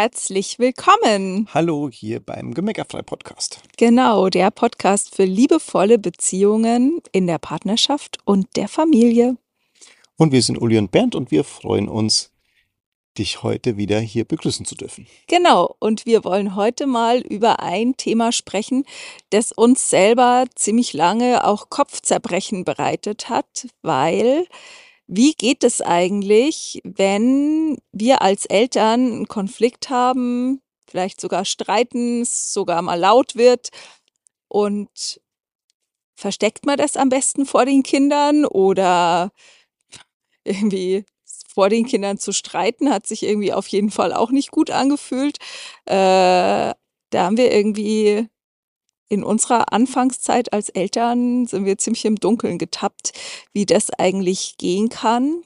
herzlich willkommen. Hallo hier beim Gemeckerfrei Podcast. Genau, der Podcast für liebevolle Beziehungen in der Partnerschaft und der Familie. Und wir sind Uli und Bernd und wir freuen uns, dich heute wieder hier begrüßen zu dürfen. Genau, und wir wollen heute mal über ein Thema sprechen, das uns selber ziemlich lange auch Kopfzerbrechen bereitet hat, weil wie geht es eigentlich, wenn wir als Eltern einen Konflikt haben, vielleicht sogar streiten, sogar mal laut wird und versteckt man das am besten vor den Kindern oder irgendwie vor den Kindern zu streiten, hat sich irgendwie auf jeden Fall auch nicht gut angefühlt. Äh, da haben wir irgendwie in unserer Anfangszeit als Eltern sind wir ziemlich im Dunkeln getappt, wie das eigentlich gehen kann.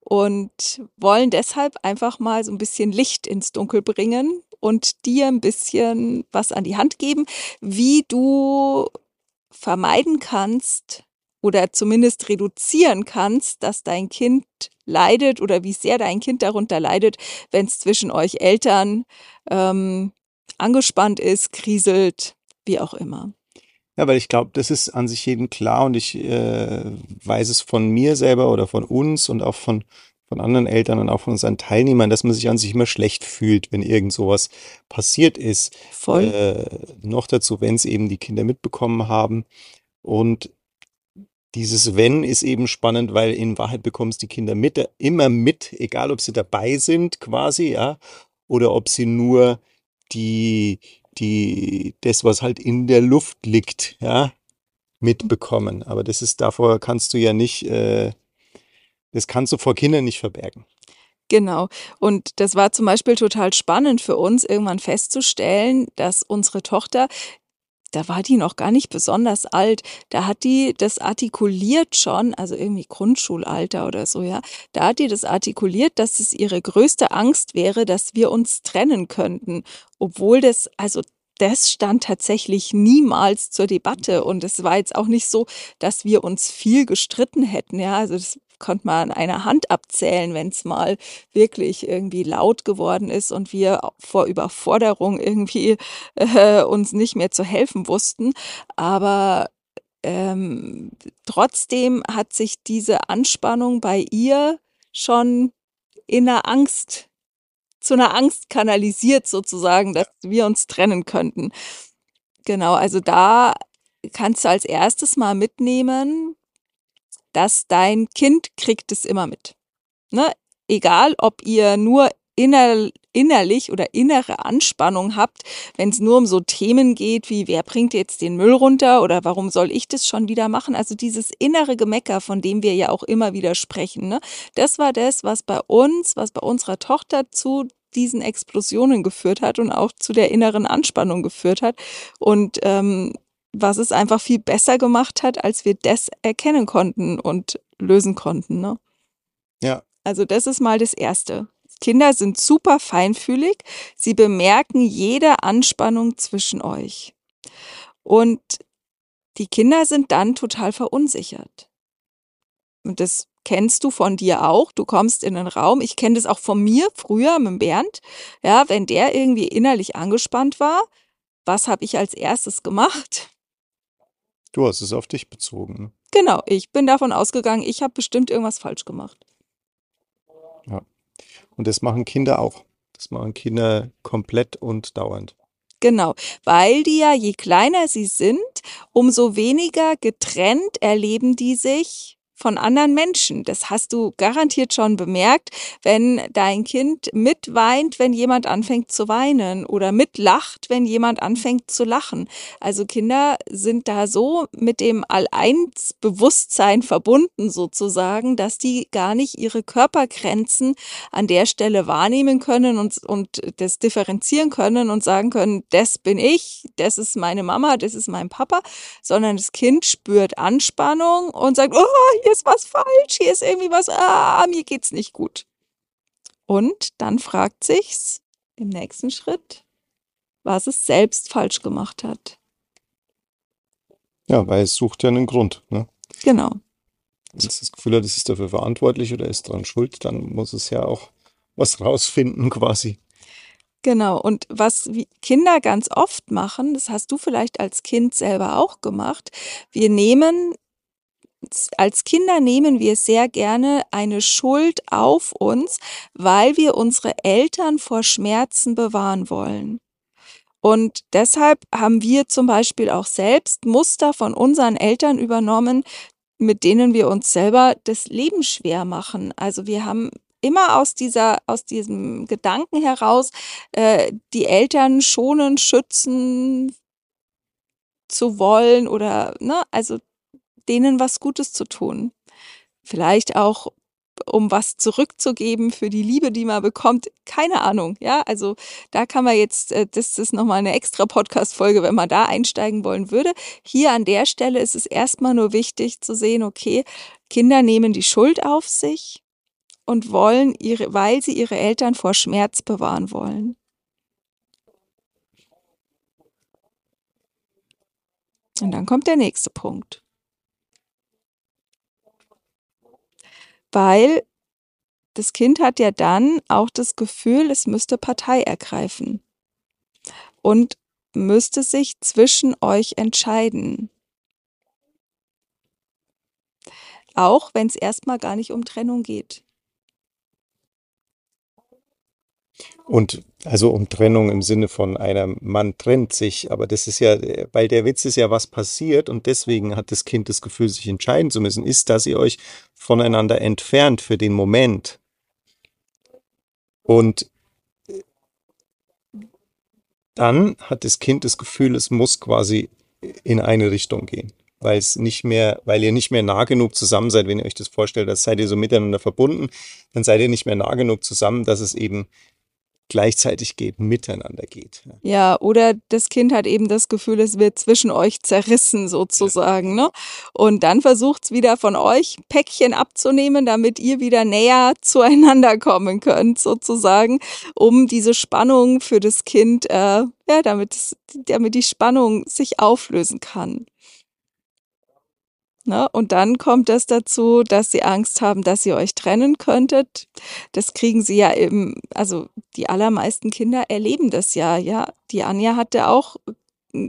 Und wollen deshalb einfach mal so ein bisschen Licht ins Dunkel bringen und dir ein bisschen was an die Hand geben, wie du vermeiden kannst oder zumindest reduzieren kannst, dass dein Kind leidet oder wie sehr dein Kind darunter leidet, wenn es zwischen euch Eltern ähm, angespannt ist, kriselt, wie auch immer. Ja, weil ich glaube, das ist an sich jedem klar und ich äh, weiß es von mir selber oder von uns und auch von, von anderen Eltern und auch von unseren Teilnehmern, dass man sich an sich immer schlecht fühlt, wenn irgend sowas passiert ist. Voll. Äh, noch dazu, wenn es eben die Kinder mitbekommen haben. Und dieses Wenn ist eben spannend, weil in Wahrheit bekommst die Kinder mit, immer mit, egal ob sie dabei sind quasi, ja, oder ob sie nur die, die, das, was halt in der Luft liegt, ja, mitbekommen. Aber das ist, davor kannst du ja nicht, äh, das kannst du vor Kindern nicht verbergen. Genau. Und das war zum Beispiel total spannend für uns, irgendwann festzustellen, dass unsere Tochter, da war die noch gar nicht besonders alt, da hat die das artikuliert schon, also irgendwie Grundschulalter oder so, ja. Da hat die das artikuliert, dass es ihre größte Angst wäre, dass wir uns trennen könnten, obwohl das, also das stand tatsächlich niemals zur Debatte und es war jetzt auch nicht so, dass wir uns viel gestritten hätten, ja. Also das konnte man an einer Hand abzählen, wenn es mal wirklich irgendwie laut geworden ist und wir vor Überforderung irgendwie äh, uns nicht mehr zu helfen wussten. Aber ähm, trotzdem hat sich diese Anspannung bei ihr schon in einer Angst, zu einer Angst kanalisiert sozusagen, dass wir uns trennen könnten. Genau, also da kannst du als erstes mal mitnehmen, dass dein Kind kriegt es immer mit. Ne? Egal, ob ihr nur inner, innerlich oder innere Anspannung habt, wenn es nur um so Themen geht wie, wer bringt jetzt den Müll runter oder warum soll ich das schon wieder machen? Also dieses innere Gemecker, von dem wir ja auch immer wieder sprechen, ne? das war das, was bei uns, was bei unserer Tochter zu diesen Explosionen geführt hat und auch zu der inneren Anspannung geführt hat. Und ähm, was es einfach viel besser gemacht hat, als wir das erkennen konnten und lösen konnten. Ne? Ja. Also das ist mal das Erste. Kinder sind super feinfühlig. Sie bemerken jede Anspannung zwischen euch. Und die Kinder sind dann total verunsichert. Und das kennst du von dir auch. Du kommst in einen Raum. Ich kenne das auch von mir früher mit Bernd. Ja, wenn der irgendwie innerlich angespannt war, was habe ich als erstes gemacht? Du hast es auf dich bezogen. Ne? Genau, ich bin davon ausgegangen, ich habe bestimmt irgendwas falsch gemacht. Ja. Und das machen Kinder auch. Das machen Kinder komplett und dauernd. Genau, weil die ja, je kleiner sie sind, umso weniger getrennt erleben die sich von anderen Menschen. Das hast du garantiert schon bemerkt, wenn dein Kind mitweint, wenn jemand anfängt zu weinen oder mitlacht, wenn jemand anfängt zu lachen. Also Kinder sind da so mit dem All-Eins-Bewusstsein verbunden sozusagen, dass die gar nicht ihre Körpergrenzen an der Stelle wahrnehmen können und, und das differenzieren können und sagen können, das bin ich, das ist meine Mama, das ist mein Papa, sondern das Kind spürt Anspannung und sagt, oh, hier ist was falsch, hier ist irgendwie was, ah, mir geht's nicht gut. Und dann fragt sich's im nächsten Schritt, was es selbst falsch gemacht hat. Ja, weil es sucht ja einen Grund. Ne? Genau. Wenn es das Gefühl hat, es ist dafür verantwortlich oder ist daran schuld, dann muss es ja auch was rausfinden quasi. Genau. Und was Kinder ganz oft machen, das hast du vielleicht als Kind selber auch gemacht, wir nehmen als Kinder nehmen wir sehr gerne eine Schuld auf uns, weil wir unsere Eltern vor Schmerzen bewahren wollen. Und deshalb haben wir zum Beispiel auch selbst Muster von unseren Eltern übernommen, mit denen wir uns selber das Leben schwer machen. Also wir haben immer aus dieser, aus diesem Gedanken heraus, äh, die Eltern schonen, schützen zu wollen oder, ne, also denen was Gutes zu tun. Vielleicht auch um was zurückzugeben für die Liebe, die man bekommt. Keine Ahnung, ja. Also da kann man jetzt, äh, das ist nochmal eine extra Podcast-Folge, wenn man da einsteigen wollen würde. Hier an der Stelle ist es erstmal nur wichtig zu sehen, okay, Kinder nehmen die Schuld auf sich und wollen ihre, weil sie ihre Eltern vor Schmerz bewahren wollen. Und dann kommt der nächste Punkt. Weil das Kind hat ja dann auch das Gefühl, es müsste Partei ergreifen und müsste sich zwischen euch entscheiden. Auch wenn es erstmal gar nicht um Trennung geht. Und also um Trennung im Sinne von einer Mann trennt sich, aber das ist ja, weil der Witz ist ja, was passiert und deswegen hat das Kind das Gefühl, sich entscheiden zu müssen, ist, dass ihr euch voneinander entfernt für den Moment. Und dann hat das Kind das Gefühl, es muss quasi in eine Richtung gehen, weil es nicht mehr, weil ihr nicht mehr nah genug zusammen seid, wenn ihr euch das vorstellt, als seid ihr so miteinander verbunden, dann seid ihr nicht mehr nah genug zusammen, dass es eben gleichzeitig geht, miteinander geht. Ja, oder das Kind hat eben das Gefühl, es wird zwischen euch zerrissen sozusagen. Ja. Ne? Und dann versucht es wieder von euch Päckchen abzunehmen, damit ihr wieder näher zueinander kommen könnt sozusagen, um diese Spannung für das Kind, äh, ja, damit, es, damit die Spannung sich auflösen kann. Ne? Und dann kommt es dazu, dass sie Angst haben, dass ihr euch trennen könntet. Das kriegen sie ja eben, also die allermeisten Kinder erleben das ja, ja. Die Anja hatte auch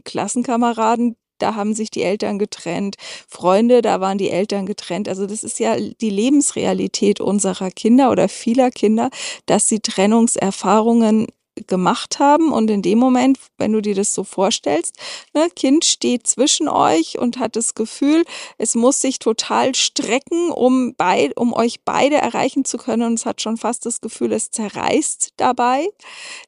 Klassenkameraden, da haben sich die Eltern getrennt, Freunde, da waren die Eltern getrennt. Also das ist ja die Lebensrealität unserer Kinder oder vieler Kinder, dass sie Trennungserfahrungen gemacht haben. Und in dem Moment, wenn du dir das so vorstellst, ne, Kind steht zwischen euch und hat das Gefühl, es muss sich total strecken, um, beid, um euch beide erreichen zu können. Und es hat schon fast das Gefühl, es zerreißt dabei.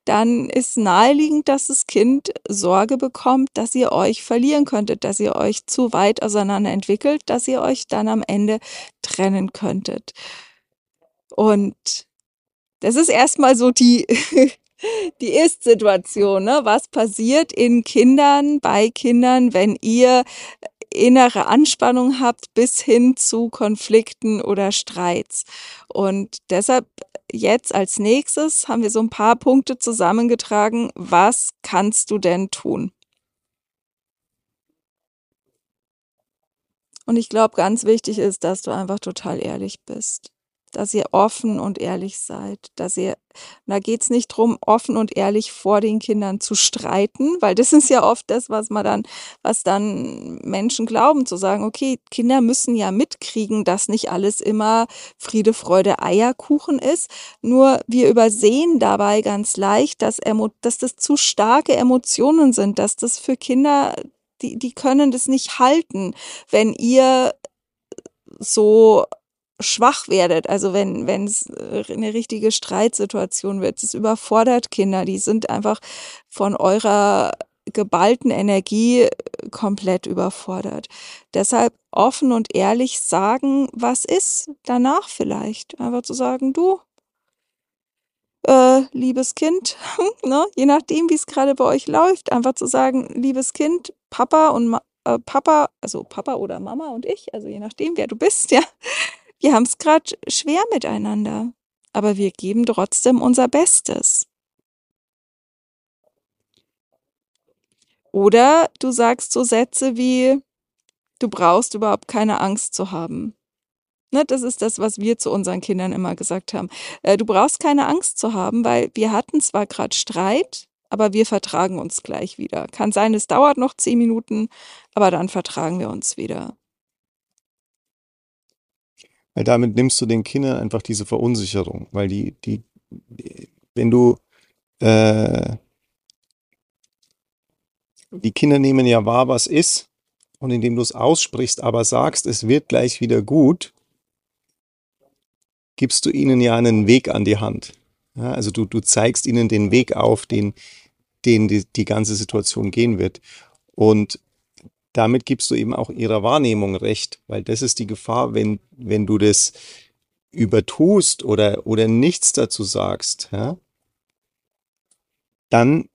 Dann ist naheliegend, dass das Kind Sorge bekommt, dass ihr euch verlieren könntet, dass ihr euch zu weit auseinander entwickelt, dass ihr euch dann am Ende trennen könntet. Und das ist erstmal so die die Ist-Situation, ne? Was passiert in Kindern, bei Kindern, wenn ihr innere Anspannung habt bis hin zu Konflikten oder Streits. Und deshalb jetzt als nächstes haben wir so ein paar Punkte zusammengetragen. Was kannst du denn tun? Und ich glaube, ganz wichtig ist, dass du einfach total ehrlich bist dass ihr offen und ehrlich seid, dass ihr, da geht's nicht drum, offen und ehrlich vor den Kindern zu streiten, weil das ist ja oft das, was man dann, was dann Menschen glauben, zu sagen, okay, Kinder müssen ja mitkriegen, dass nicht alles immer Friede, Freude, Eierkuchen ist. Nur wir übersehen dabei ganz leicht, dass, dass das zu starke Emotionen sind, dass das für Kinder die, die können das nicht halten, wenn ihr so schwach werdet, also wenn wenn es äh, eine richtige Streitsituation wird, es überfordert Kinder, die sind einfach von eurer geballten Energie äh, komplett überfordert. Deshalb offen und ehrlich sagen, was ist danach vielleicht. Einfach zu sagen, du, äh, liebes Kind, ne? je nachdem, wie es gerade bei euch läuft, einfach zu sagen, liebes Kind, Papa und Ma äh, Papa, also Papa oder Mama und ich, also je nachdem, wer du bist, ja, wir haben es gerade schwer miteinander, aber wir geben trotzdem unser Bestes. Oder du sagst so Sätze wie, du brauchst überhaupt keine Angst zu haben. Ne, das ist das, was wir zu unseren Kindern immer gesagt haben. Äh, du brauchst keine Angst zu haben, weil wir hatten zwar gerade Streit, aber wir vertragen uns gleich wieder. Kann sein, es dauert noch zehn Minuten, aber dann vertragen wir uns wieder. Weil damit nimmst du den Kindern einfach diese Verunsicherung, weil die, die, wenn du, äh, die Kinder nehmen ja wahr, was ist, und indem du es aussprichst, aber sagst, es wird gleich wieder gut, gibst du ihnen ja einen Weg an die Hand. Ja, also du, du zeigst ihnen den Weg auf, den, den die, die ganze Situation gehen wird. Und damit gibst du eben auch ihrer Wahrnehmung recht, weil das ist die Gefahr, wenn, wenn du das übertust oder, oder nichts dazu sagst, ja, dann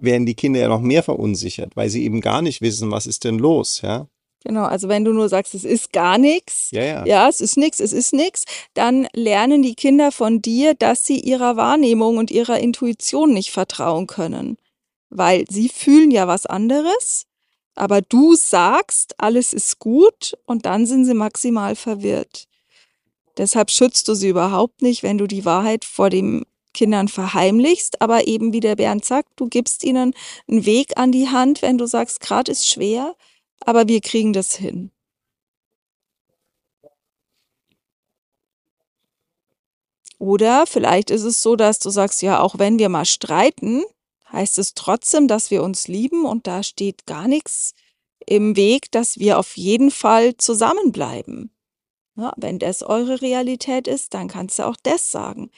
werden die Kinder ja noch mehr verunsichert, weil sie eben gar nicht wissen, was ist denn los, ja. Genau, also wenn du nur sagst, es ist gar nichts, Ja, ja. ja, es ist nichts, es ist nichts, dann lernen die Kinder von dir, dass sie ihrer Wahrnehmung und ihrer Intuition nicht vertrauen können, weil sie fühlen ja was anderes, aber du sagst, alles ist gut und dann sind sie maximal verwirrt. Deshalb schützt du sie überhaupt nicht, wenn du die Wahrheit vor den Kindern verheimlichst, aber eben wie der Bernd sagt, du gibst ihnen einen Weg an die Hand, wenn du sagst, gerade ist schwer, aber wir kriegen das hin. Oder vielleicht ist es so, dass du sagst, ja, auch wenn wir mal streiten, heißt es trotzdem, dass wir uns lieben und da steht gar nichts im Weg, dass wir auf jeden Fall zusammenbleiben. Ja, wenn das eure Realität ist, dann kannst du auch das sagen.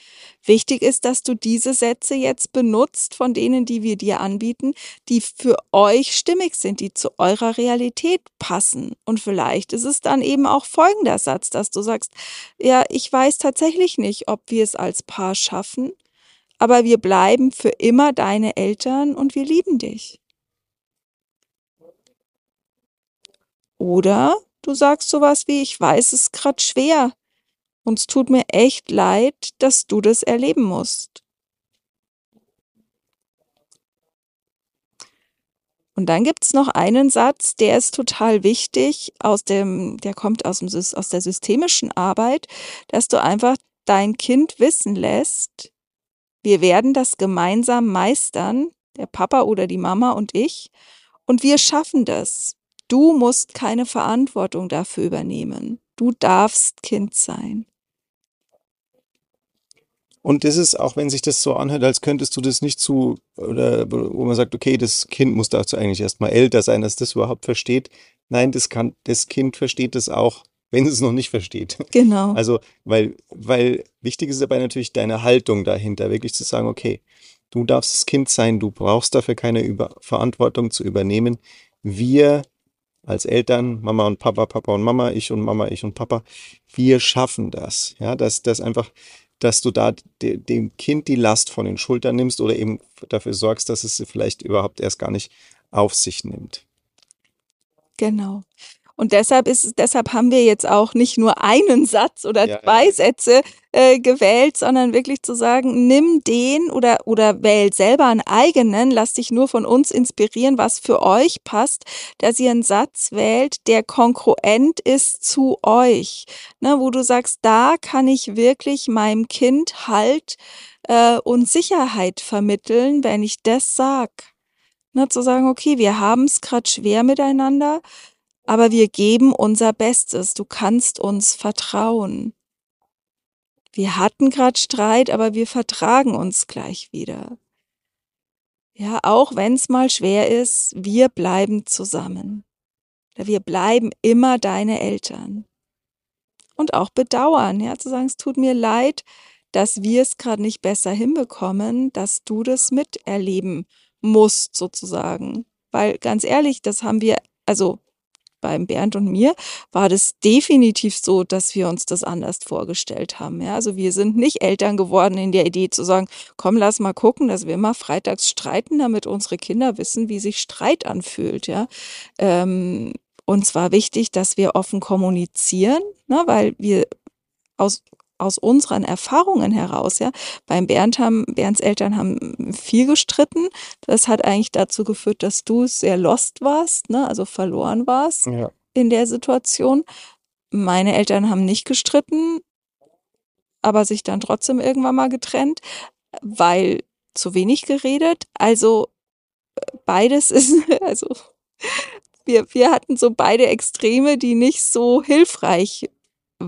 Wichtig ist, dass du diese Sätze jetzt benutzt von denen, die wir dir anbieten, die für euch stimmig sind, die zu eurer Realität passen. Und vielleicht ist es dann eben auch folgender Satz, dass du sagst, ja, ich weiß tatsächlich nicht, ob wir es als Paar schaffen, aber wir bleiben für immer deine Eltern und wir lieben dich. Oder Du sagst sowas wie, ich weiß, es gerade schwer. Und es tut mir echt leid, dass du das erleben musst. Und dann gibt's noch einen Satz, der ist total wichtig, aus dem, der kommt aus, dem, aus der systemischen Arbeit, dass du einfach dein Kind wissen lässt, wir werden das gemeinsam meistern, der Papa oder die Mama und ich, und wir schaffen das. Du musst keine Verantwortung dafür übernehmen. Du darfst Kind sein. Und das ist, auch wenn sich das so anhört, als könntest du das nicht zu, oder wo man sagt, okay, das Kind muss dazu eigentlich erstmal älter sein, dass das überhaupt versteht. Nein, das kann, das Kind versteht das auch, wenn es es noch nicht versteht. Genau. Also, weil, weil wichtig ist dabei natürlich deine Haltung dahinter, wirklich zu sagen, okay, du darfst das Kind sein, du brauchst dafür keine Über Verantwortung zu übernehmen. Wir als Eltern, Mama und Papa, Papa und Mama, ich und Mama, ich und Papa, wir schaffen das. Ja, dass das einfach, dass du da de, dem Kind die Last von den Schultern nimmst oder eben dafür sorgst, dass es sie vielleicht überhaupt erst gar nicht auf sich nimmt. Genau. Und deshalb ist deshalb haben wir jetzt auch nicht nur einen Satz oder Ja, zwei ja. Sätze äh, gewählt, sondern wirklich zu sagen, nimm den oder oder wähl selber einen eigenen, lass dich nur von uns inspirieren, was für euch passt, dass ihr einen Satz wählt, der kongruent ist zu euch, ne, wo du sagst, da kann ich wirklich meinem Kind Halt äh, und Sicherheit vermitteln, wenn ich das sag. Ne, zu sagen, okay, wir haben es gerade schwer miteinander, aber wir geben unser Bestes. Du kannst uns vertrauen. Wir hatten gerade Streit, aber wir vertragen uns gleich wieder. Ja, auch wenn es mal schwer ist, wir bleiben zusammen. Wir bleiben immer deine Eltern. Und auch bedauern, ja, zu sagen, es tut mir leid, dass wir es gerade nicht besser hinbekommen, dass du das miterleben musst, sozusagen. Weil ganz ehrlich, das haben wir, also beim Bernd und mir war das definitiv so, dass wir uns das anders vorgestellt haben. Ja, also wir sind nicht Eltern geworden in der Idee zu sagen, komm, lass mal gucken, dass wir immer freitags streiten, damit unsere Kinder wissen, wie sich Streit anfühlt. Ja, ähm, uns war wichtig, dass wir offen kommunizieren, ne, weil wir aus aus unseren Erfahrungen heraus, ja, beim Bernd haben, Bernds Eltern haben viel gestritten. Das hat eigentlich dazu geführt, dass du sehr lost warst, ne, also verloren warst Ja. in der Situation. meine Eltern haben nicht gestritten, aber sich dann trotzdem irgendwann mal getrennt, weil zu wenig geredet. Also beides ist, also wir, wir hatten so beide Extreme, die nicht so hilfreich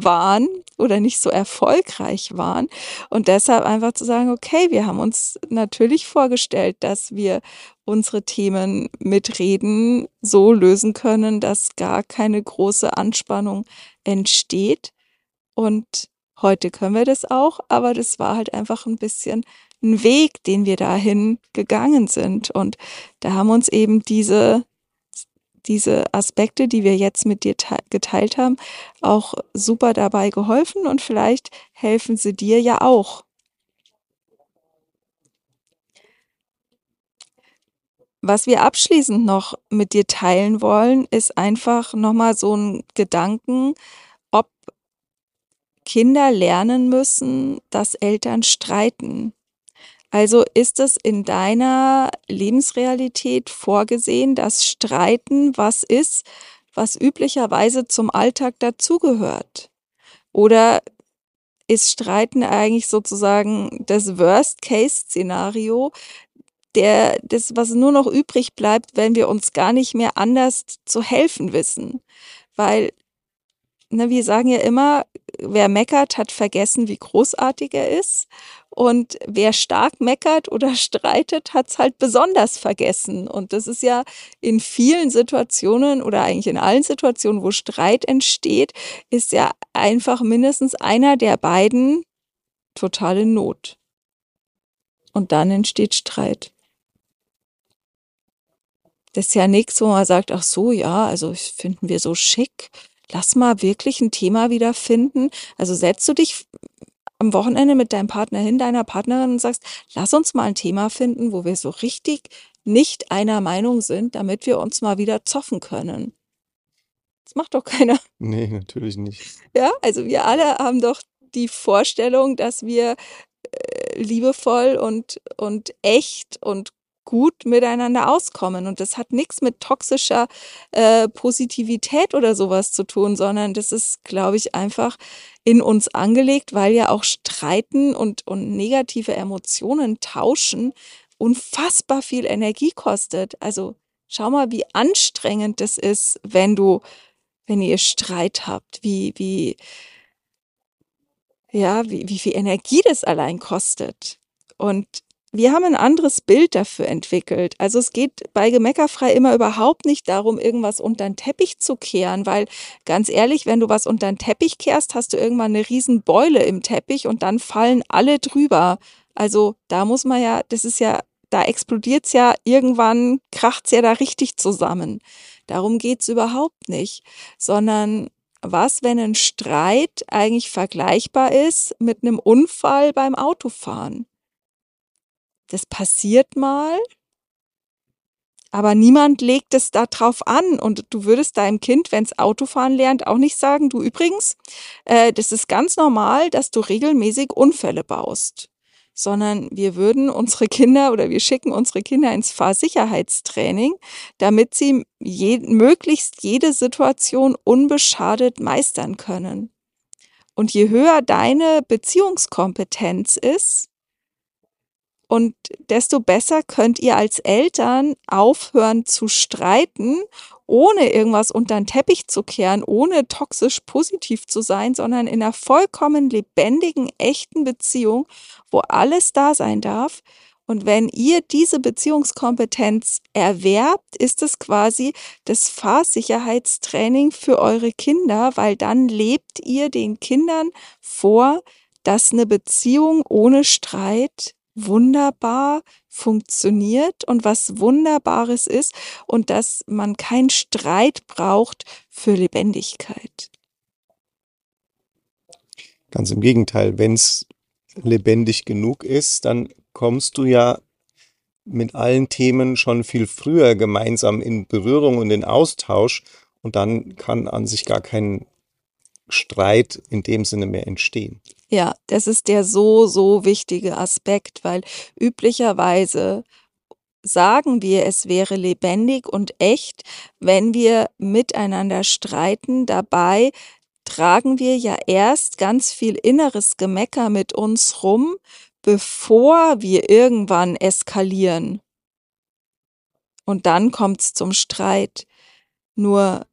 waren oder nicht so erfolgreich waren. Und deshalb einfach zu sagen, okay, wir haben uns natürlich vorgestellt, dass wir unsere Themen mit Reden so lösen können, dass gar keine große Anspannung entsteht. Und heute können wir das auch, aber das war halt einfach ein bisschen ein Weg, den wir dahin gegangen sind. Und da haben uns eben diese diese Aspekte, die wir jetzt mit dir geteilt haben, auch super dabei geholfen und vielleicht helfen sie dir ja auch. Was wir abschließend noch mit dir teilen wollen, ist einfach nochmal so ein Gedanken, ob Kinder lernen müssen, dass Eltern streiten. Also ist es in deiner Lebensrealität vorgesehen, dass Streiten was ist, was üblicherweise zum Alltag dazugehört? Oder ist Streiten eigentlich sozusagen das Worst-Case-Szenario, das, was nur noch übrig bleibt, wenn wir uns gar nicht mehr anders zu helfen wissen? Weil, ne, wir sagen ja immer, wer meckert, hat vergessen, wie großartig er ist. Und wer stark meckert oder streitet, hat's halt besonders vergessen. Und das ist ja in vielen Situationen oder eigentlich in allen Situationen, wo Streit entsteht, ist ja einfach mindestens einer der beiden totale Not. Und dann entsteht Streit. Das ist ja nichts, wo man sagt, ach so, ja, also finden wir so schick. Lass mal wirklich ein Thema wieder finden. Also setzt du dich am Wochenende mit deinem Partner hin, deiner Partnerin und sagst, lass uns mal ein Thema finden, wo wir so richtig nicht einer Meinung sind, damit wir uns mal wieder zoffen können. Das macht doch keiner. Nee, natürlich nicht. Ja, also wir alle haben doch die Vorstellung, dass wir äh, liebevoll und, und echt und gut miteinander auskommen. Und das hat nichts mit toxischer äh, Positivität oder sowas zu tun, sondern das ist, glaube ich, einfach in uns angelegt, weil ja auch Streiten und, und negative Emotionen tauschen unfassbar viel Energie kostet. Also schau mal, wie anstrengend das ist, wenn du, wenn ihr Streit habt, wie, wie, ja, wie, wie viel Energie das allein kostet. Und wir haben ein anderes Bild dafür entwickelt. Also es geht bei Gemeckerfrei immer überhaupt nicht darum, irgendwas unter den Teppich zu kehren, weil ganz ehrlich, wenn du was unter den Teppich kehrst, hast du irgendwann eine riesen Beule im Teppich und dann fallen alle drüber. Also da muss man ja, das ist ja, da explodiert's ja, irgendwann kracht's ja da richtig zusammen. Darum geht's überhaupt nicht, sondern was, wenn ein Streit eigentlich vergleichbar ist mit einem Unfall beim Autofahren? Das passiert mal, aber niemand legt es da drauf an. Und du würdest deinem Kind, wenn es Autofahren lernt, auch nicht sagen, du übrigens, äh, das ist ganz normal, dass du regelmäßig Unfälle baust. Sondern wir würden unsere Kinder oder wir schicken unsere Kinder ins Fahrsicherheitstraining, damit sie je, möglichst jede Situation unbeschadet meistern können. Und je höher deine Beziehungskompetenz ist, und desto besser könnt ihr als Eltern aufhören zu streiten, ohne irgendwas unter den Teppich zu kehren, ohne toxisch positiv zu sein, sondern in einer vollkommen lebendigen, echten Beziehung, wo alles da sein darf. Und wenn ihr diese Beziehungskompetenz erwerbt, ist es quasi das Fahrsicherheitstraining für eure Kinder, weil dann lebt ihr den Kindern vor, dass eine Beziehung ohne Streit wunderbar funktioniert und was Wunderbares ist und dass man keinen Streit braucht für Lebendigkeit. Ganz im Gegenteil, wenn es lebendig genug ist, dann kommst du ja mit allen Themen schon viel früher gemeinsam in Berührung und in Austausch und dann kann an sich gar kein Streit in dem Sinne mehr entstehen. Ja, das ist der so, so wichtige Aspekt, weil üblicherweise sagen wir, es wäre lebendig und echt, wenn wir miteinander streiten, dabei tragen wir ja erst ganz viel inneres Gemecker mit uns rum, bevor wir irgendwann eskalieren. Und dann kommt's zum Streit. Nur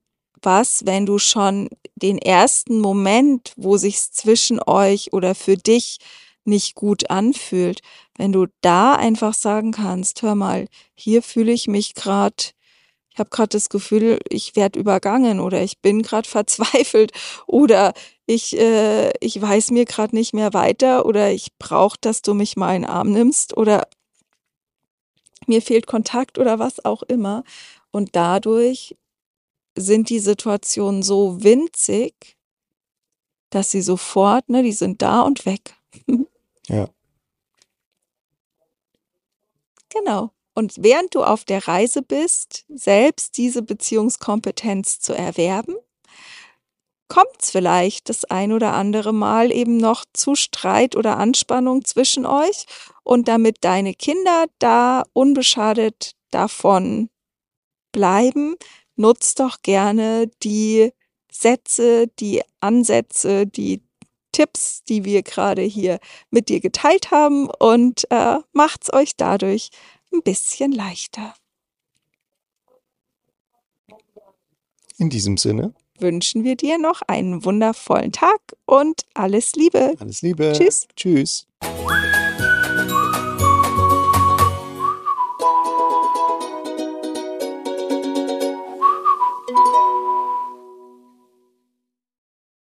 was, wenn du schon den ersten Moment, wo sich's zwischen euch oder für dich nicht gut anfühlt, wenn du da einfach sagen kannst, hör mal, hier fühle ich mich gerade, ich habe gerade das Gefühl, ich werde übergangen oder ich bin gerade verzweifelt oder ich, äh, ich weiß mir gerade nicht mehr weiter oder ich brauche, dass du mich mal in den Arm nimmst oder mir fehlt Kontakt oder was auch immer. Und dadurch sind die Situationen so winzig, dass sie sofort, ne, die sind da und weg. Ja. Genau. Und während du auf der Reise bist, selbst diese Beziehungskompetenz zu erwerben, kommt es vielleicht das ein oder andere Mal eben noch zu Streit oder Anspannung zwischen euch. Und damit deine Kinder da unbeschadet davon bleiben, nutzt doch gerne die Sätze, die Ansätze, die Tipps, die wir gerade hier mit dir geteilt haben und äh, macht's euch dadurch ein bisschen leichter. In diesem Sinne wünschen wir dir noch einen wundervollen Tag und alles Liebe. Alles Liebe. Tschüss. Tschüss.